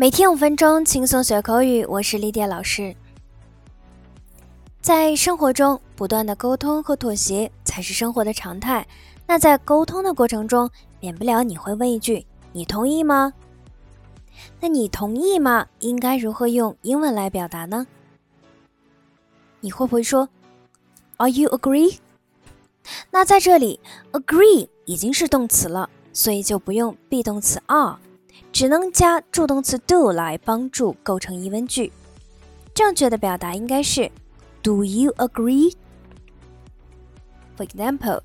每天五分钟，轻松学口语。我是丽迪老师。在生活中，不断的沟通和妥协才是生活的常态。那在沟通的过程中，免不了你会问一句：“你同意吗？”那你同意吗？应该如何用英文来表达呢？你会不会说：“Are you agree？” 那在这里，agree 已经是动词了，所以就不用 be 动词 are，只能加助动词 do 来帮助构成疑问句。正确的表达应该是 Do you agree? For example,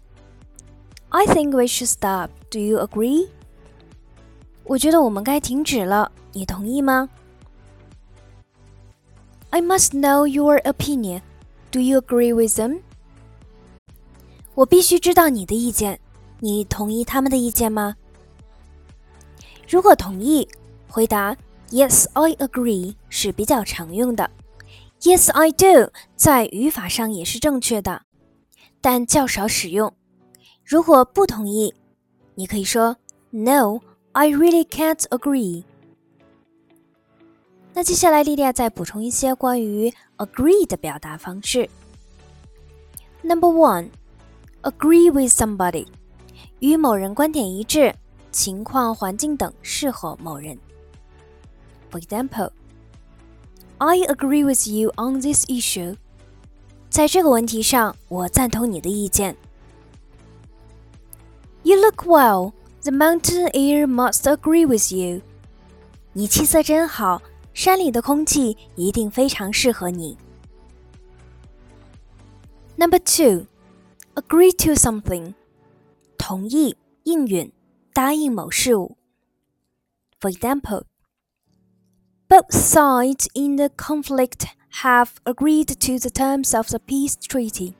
I think we should stop. Do you agree? 我觉得我们该停止了，你同意吗？I must know your opinion. Do you agree with them? 我必须知道你的意见，你同意他们的意见吗？如果同意，回答 Yes, I agree 是比较常用的。Yes, I do 在语法上也是正确的，但较少使用。如果不同意，你可以说 No, I really can't agree。那接下来，莉莉亚再补充一些关于 agree 的表达方式。Number one。Agree with somebody，与某人观点一致，情况、环境等适合某人。For example，I agree with you on this issue。在这个问题上，我赞同你的意见。You look well. The mountain air must agree with you. 你气色真好，山里的空气一定非常适合你。Number two。agree to something，同意、应允、 答应某事物。For example, both sides in the conflict have agreed to the terms of the peace treaty.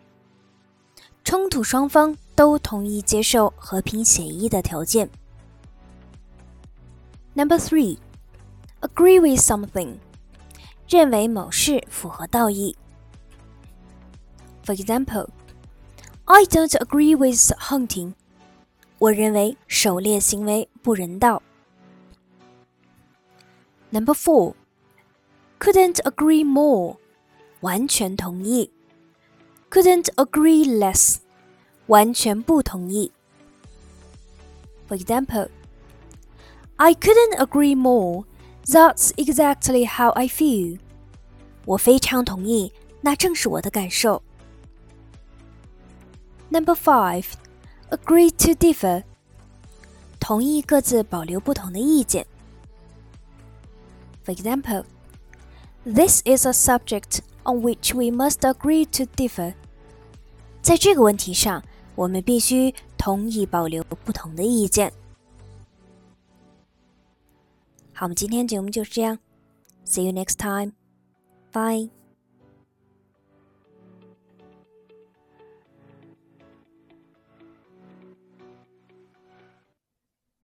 冲突双方都同意接受和平协议的条件。Number three, agree with something，认为某事符合道义。For example. I don't agree with hunting. 我认为狩猎行为不人道。Number four, couldn't agree more. 完全同意。Couldn't agree less. 完全不同意。For example, I couldn't agree more. That's exactly how I feel. 我非常同意，那正是我的感受。Number five, agree to differ. 同意各自保留不同的意见。For example, this is a subject on which we must agree to differ. 在这个问题上，我们必须同意保留不同的意见。好，我们今天节目就是这样。See you next time. Bye.